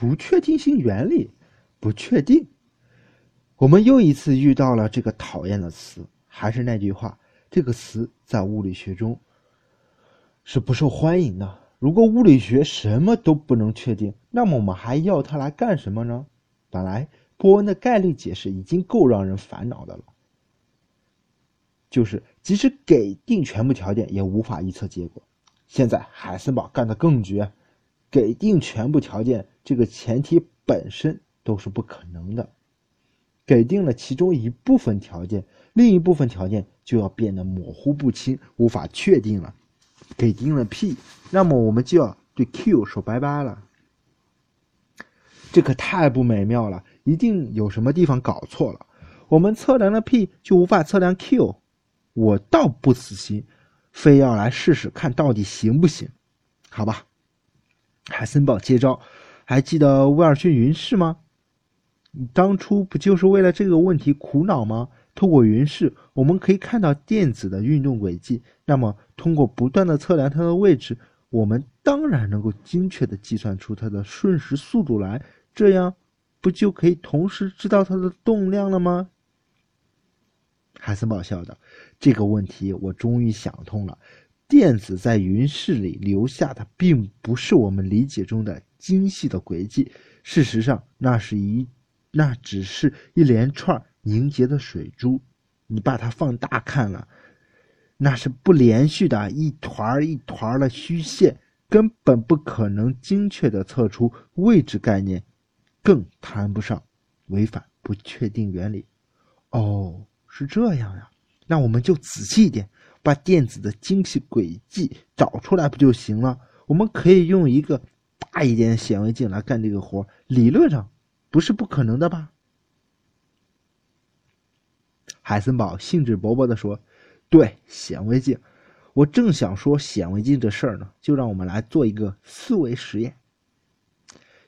不确定性原理，不确定。我们又一次遇到了这个讨厌的词，还是那句话，这个词在物理学中是不受欢迎的。如果物理学什么都不能确定，那么我们还要它来干什么呢？本来波恩的概率解释已经够让人烦恼的了，就是即使给定全部条件，也无法预测结果。现在海森堡干得更绝，给定全部条件，这个前提本身都是不可能的。给定了其中一部分条件，另一部分条件就要变得模糊不清，无法确定了。给定了 P，那么我们就要对 Q 说拜拜了。这可太不美妙了，一定有什么地方搞错了。我们测量了 P，就无法测量 Q。我倒不死心，非要来试试看到底行不行？好吧。海森堡接招，还记得威尔逊云式吗？你当初不就是为了这个问题苦恼吗？透过云式，我们可以看到电子的运动轨迹。那么，通过不断的测量它的位置，我们当然能够精确的计算出它的瞬时速度来。这样，不就可以同时知道它的动量了吗？海森堡笑道：“这个问题我终于想通了。电子在云室里留下的，并不是我们理解中的精细的轨迹。事实上，那是一，那只是一连串。”凝结的水珠，你把它放大看了，那是不连续的一团一团的虚线，根本不可能精确的测出位置概念，更谈不上违反不确定原理。哦，是这样呀，那我们就仔细一点，把电子的精细轨迹找出来不就行了？我们可以用一个大一点显微镜来干这个活，理论上不是不可能的吧？海森堡兴致勃勃地说：“对，显微镜，我正想说显微镜这事儿呢。就让我们来做一个思维实验。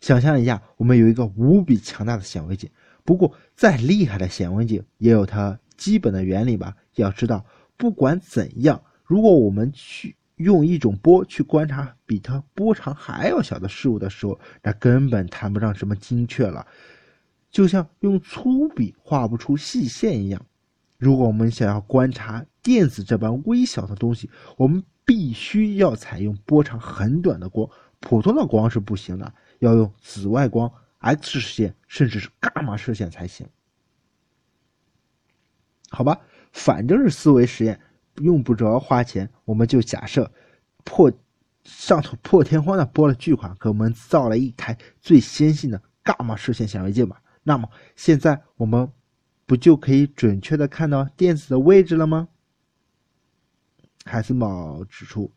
想象一下，我们有一个无比强大的显微镜，不过再厉害的显微镜也有它基本的原理吧？要知道，不管怎样，如果我们去用一种波去观察比它波长还要小的事物的时候，那根本谈不上什么精确了，就像用粗笔画不出细线一样。”如果我们想要观察电子这般微小的东西，我们必须要采用波长很短的光，普通的光是不行的，要用紫外光、X 射线，甚至是伽马射线才行。好吧，反正是思维实验，用不着花钱，我们就假设破上头破天荒的拨了巨款，给我们造了一台最先进的伽马射线显微镜吧。那么现在我们。不就可以准确的看到电子的位置了吗？海森堡指出。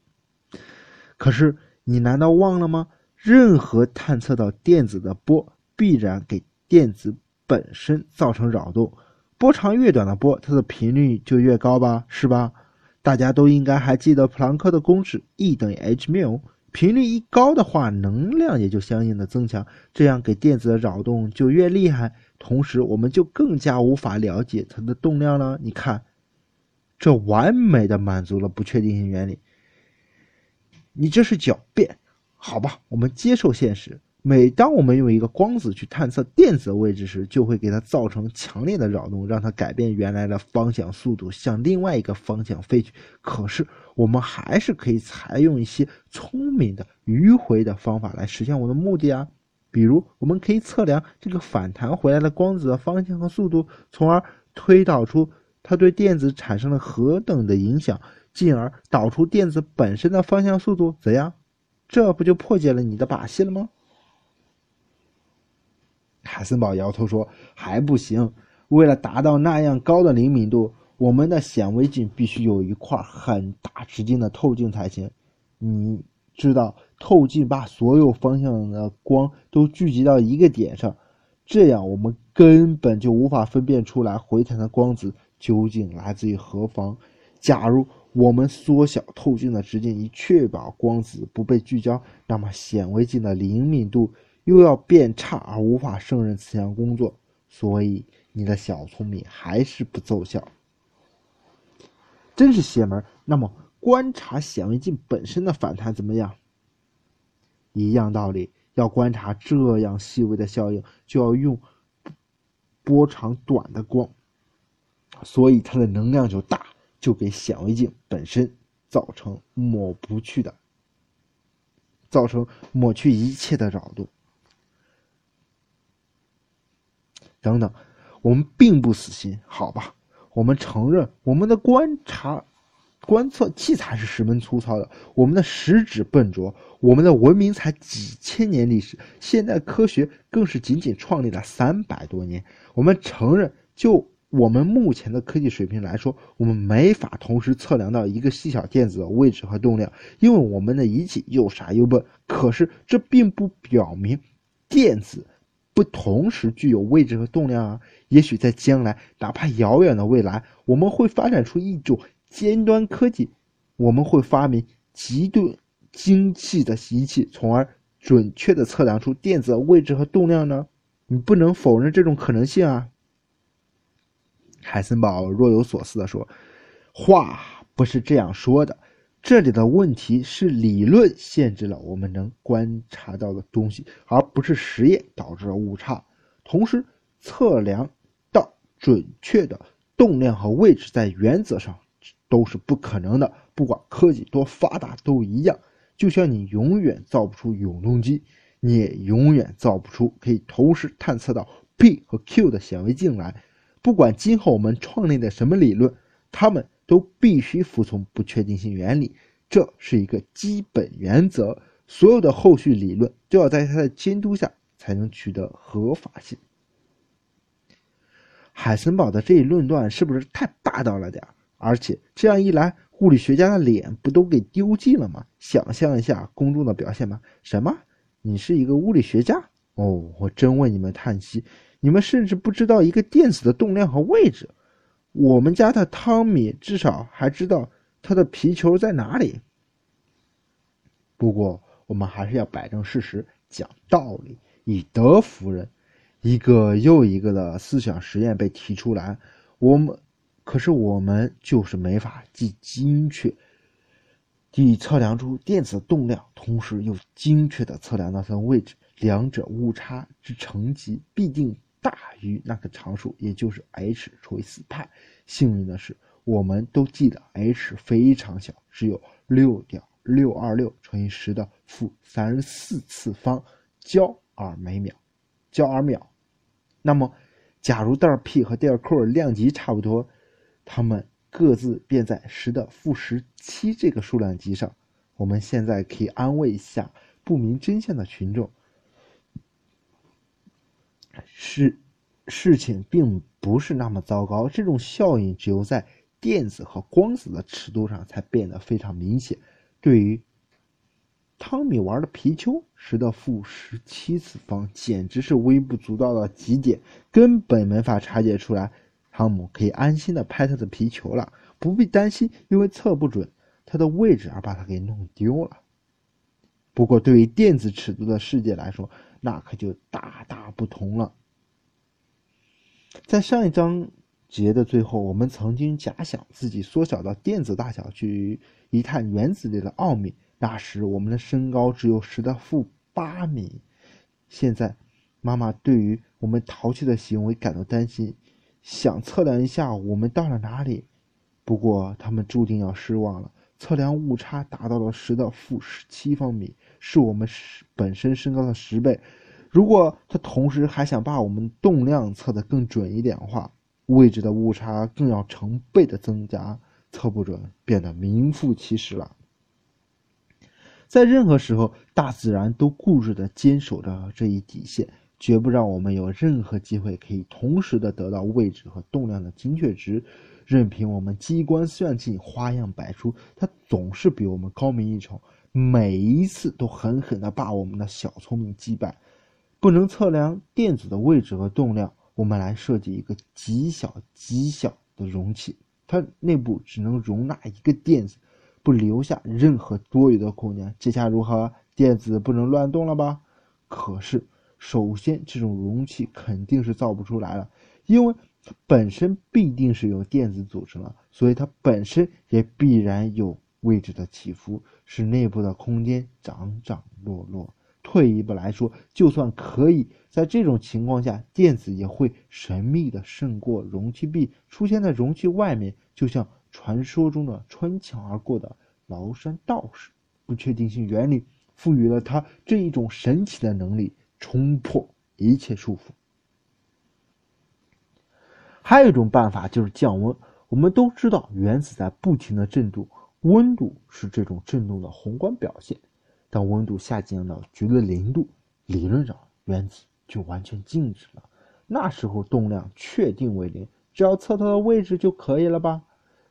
可是你难道忘了吗？任何探测到电子的波，必然给电子本身造成扰动。波长越短的波，它的频率就越高吧，是吧？大家都应该还记得普朗克的公式，E 等于 h 缪。频率一高的话，能量也就相应的增强，这样给电子的扰动就越厉害。同时，我们就更加无法了解它的动量了。你看，这完美的满足了不确定性原理。你这是狡辩，好吧？我们接受现实。每当我们用一个光子去探测电子的位置时，就会给它造成强烈的扰动，让它改变原来的方向速度，向另外一个方向飞去。可是，我们还是可以采用一些聪明的迂回的方法来实现我的目的啊。比如，我们可以测量这个反弹回来的光子的方向和速度，从而推导出它对电子产生了何等的影响，进而导出电子本身的方向速度。怎样？这不就破解了你的把戏了吗？海森堡摇头说：“还不行。为了达到那样高的灵敏度，我们的显微镜必须有一块很大直径的透镜才行。你知道。”透镜把所有方向的光都聚集到一个点上，这样我们根本就无法分辨出来回弹的光子究竟来自于何方。假如我们缩小透镜的直径以确保光子不被聚焦，那么显微镜的灵敏度又要变差而无法胜任此项工作。所以你的小聪明还是不奏效，真是邪门。那么观察显微镜本身的反弹怎么样？一样道理，要观察这样细微的效应，就要用波长短的光，所以它的能量就大，就给显微镜本身造成抹不去的，造成抹去一切的扰动。等等，我们并不死心，好吧？我们承认我们的观察。观测器材是十分粗糙的，我们的食指笨拙，我们的文明才几千年历史，现代科学更是仅仅创立了三百多年。我们承认，就我们目前的科技水平来说，我们没法同时测量到一个细小电子的位置和动量，因为我们的仪器又傻又笨。可是这并不表明电子不同时具有位置和动量啊！也许在将来，哪怕遥远的未来，我们会发展出一种。尖端科技，我们会发明极度精细的仪器，从而准确的测量出电子的位置和动量呢？你不能否认这种可能性啊！海森堡若有所思的说：“话不是这样说的，这里的问题是理论限制了我们能观察到的东西，而不是实验导致了误差。同时，测量到准确的动量和位置，在原则上。”都是不可能的，不管科技多发达都一样。就像你永远造不出永动机，你也永远造不出可以同时探测到 P 和 Q 的显微镜来。不管今后我们创立的什么理论，它们都必须服从不确定性原理，这是一个基本原则。所有的后续理论都要在它的监督下才能取得合法性。海森堡的这一论断是不是太霸道了点？而且这样一来，物理学家的脸不都给丢尽了吗？想象一下公众的表现吧。什么？你是一个物理学家？哦，我真为你们叹息。你们甚至不知道一个电子的动量和位置。我们家的汤米至少还知道他的皮球在哪里。不过，我们还是要摆正事实，讲道理，以德服人。一个又一个的思想实验被提出来，我们。可是我们就是没法既精确地测量出电子动量，同时又精确地测量到它的位置，两者误差之乘积必定大于那个常数，也就是 h 除以四派。幸运的是，我们都记得 h 非常小，只有六点六二六乘以十的负三十四次方焦耳每秒，焦耳秒。那么，假如带 p 和带 q 量级差不多。它们各自便在十的负十七这个数量级上。我们现在可以安慰一下不明真相的群众：事事情并不是那么糟糕。这种效应只有在电子和光子的尺度上才变得非常明显。对于汤米玩的皮球，十的负十七次方简直是微不足道的极点，根本没法察觉出来。汤姆可以安心的拍他的皮球了，不必担心因为测不准他的位置而把它给弄丢了。不过，对于电子尺度的世界来说，那可就大大不同了。在上一章节的最后，我们曾经假想自己缩小到电子大小去一探原子里的奥秘，那时我们的身高只有十的负八米。现在，妈妈对于我们淘气的行为感到担心。想测量一下我们到了哪里，不过他们注定要失望了。测量误差达到了十的负十七方米，是我们本身身高的十倍。如果他同时还想把我们动量测得更准一点的话，位置的误差更要成倍的增加，测不准变得名副其实了。在任何时候，大自然都固执地坚守着这一底线。绝不让我们有任何机会可以同时的得到位置和动量的精确值，任凭我们机关算尽、花样百出，它总是比我们高明一筹，每一次都狠狠的把我们的小聪明击败。不能测量电子的位置和动量，我们来设计一个极小极小的容器，它内部只能容纳一个电子，不留下任何多余的空间。这下如何？电子不能乱动了吧？可是。首先，这种容器肯定是造不出来了，因为它本身必定是由电子组成的，所以它本身也必然有位置的起伏，使内部的空间涨涨落落。退一步来说，就算可以在这种情况下，电子也会神秘的胜过容器壁，出现在容器外面，就像传说中的穿墙而过的崂山道士。不确定性原理赋予了它这一种神奇的能力，冲破一切束缚。还有一种办法就是降温。我们都知道，原子在不停的振动，温度是这种振动的宏观表现。当温度下降到绝对零度，理论上原子就完全静止了。那时候动量确定为零，只要测它的位置就可以了吧？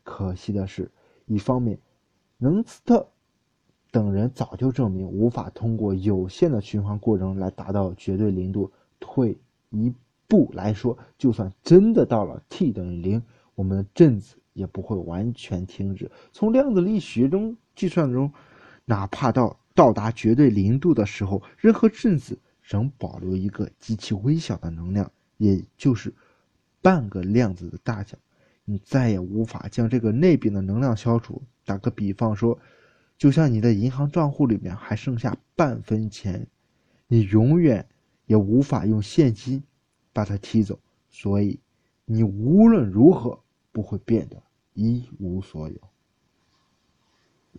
可惜的是，一方面，能斯特等人早就证明无法通过有限的循环过程来达到绝对零度。退一步来说，就算真的到了 T 等于零。我们的振子也不会完全停止。从量子力学中计算中，哪怕到到达绝对零度的时候，任何振子仍保留一个极其微小的能量，也就是半个量子的大小。你再也无法将这个内边的能量消除。打个比方说，就像你的银行账户里面还剩下半分钱，你永远也无法用现金把它提走。所以，你无论如何。不会变得一无所有。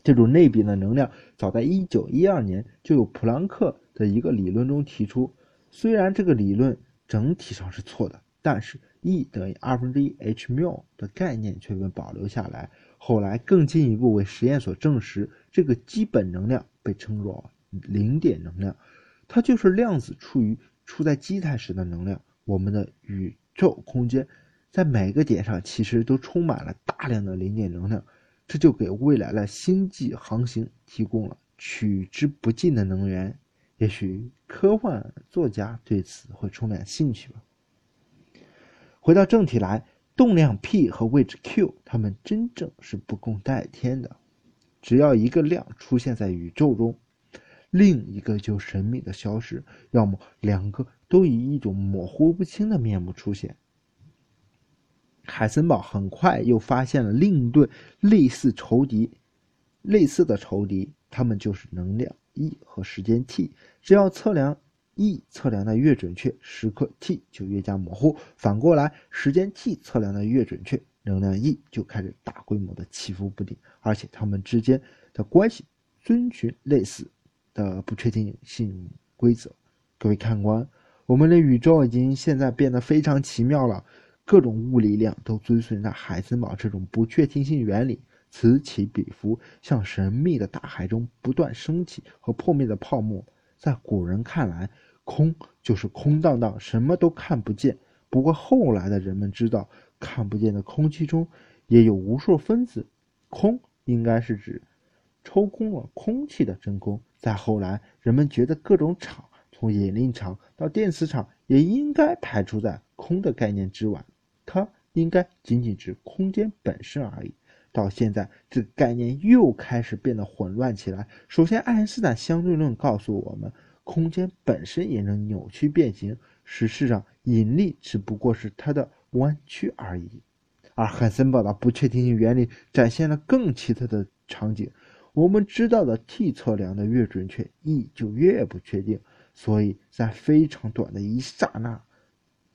这种内比的能量，早在一九一二年就有普朗克的一个理论中提出。虽然这个理论整体上是错的，但是 E 等于二分之一 h 缪的概念却被保留下来。后来更进一步为实验所证实，这个基本能量被称作零点能量，它就是量子处于处在基态时的能量。我们的宇宙空间。在每个点上，其实都充满了大量的零点能量，这就给未来的星际航行提供了取之不尽的能源。也许科幻作家对此会充满兴趣吧。回到正题来，动量 p 和位置 q，它们真正是不共戴天的。只要一个量出现在宇宙中，另一个就神秘的消失，要么两个都以一种模糊不清的面目出现。海森堡很快又发现了另一对类似仇敌，类似的仇敌，他们就是能量 E 和时间 t。只要测量 E 测量的越准确，时刻 t 就越加模糊；反过来，时间 t 测量的越准确，能量 E 就开始大规模的起伏不定。而且它们之间的关系遵循类似的不确定性规则。各位看官，我们的宇宙已经现在变得非常奇妙了。各种物理量都遵循着海森堡这种不确定性原理，此起彼伏，像神秘的大海中不断升起和破灭的泡沫。在古人看来，空就是空荡荡，什么都看不见。不过后来的人们知道，看不见的空气中也有无数分子，空应该是指抽空了空气的真空。再后来，人们觉得各种场，从引力场到电磁场，也应该排除在空的概念之外。它应该仅仅指空间本身而已。到现在，这个概念又开始变得混乱起来。首先，爱因斯坦相对论告诉我们，空间本身也能扭曲变形。事实上，引力只不过是它的弯曲而已。而海森堡的不确定性原理展现了更奇特的场景。我们知道的 t 测量的越准确，E 就越不确定。所以在非常短的一刹那。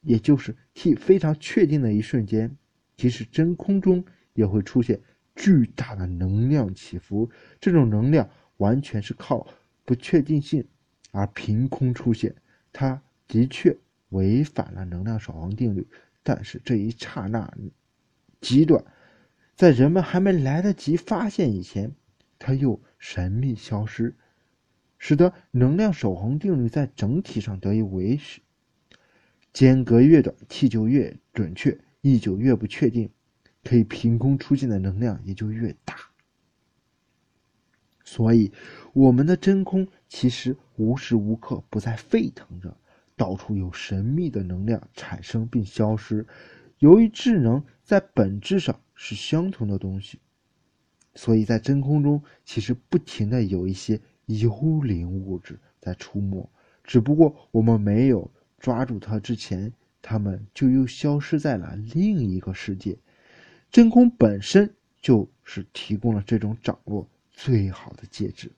也就是 t 非常确定的一瞬间，即使真空中也会出现巨大的能量起伏。这种能量完全是靠不确定性而凭空出现，它的确违反了能量守恒定律。但是这一刹那极短，在人们还没来得及发现以前，它又神秘消失，使得能量守恒定律在整体上得以维持。间隔越短，t 就越准确，E 就越不确定，可以凭空出现的能量也就越大。所以，我们的真空其实无时无刻不在沸腾着，到处有神秘的能量产生并消失。由于智能在本质上是相同的东西，所以在真空中其实不停的有一些幽灵物质在出没，只不过我们没有。抓住它之前，他们就又消失在了另一个世界。真空本身就是提供了这种掌握最好的介质。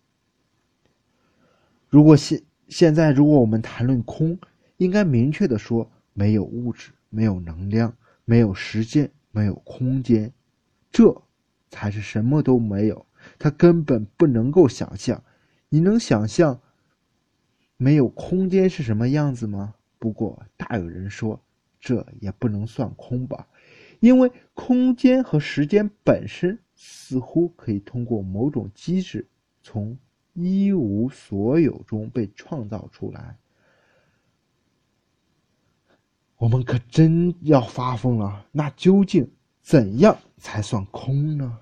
如果现现在，如果我们谈论空，应该明确的说，没有物质，没有能量，没有时间，没有空间，这才是什么都没有。他根本不能够想象。你能想象没有空间是什么样子吗？不过，大有人说，这也不能算空吧，因为空间和时间本身似乎可以通过某种机制从。一无所有中被创造出来，我们可真要发疯了。那究竟怎样才算空呢？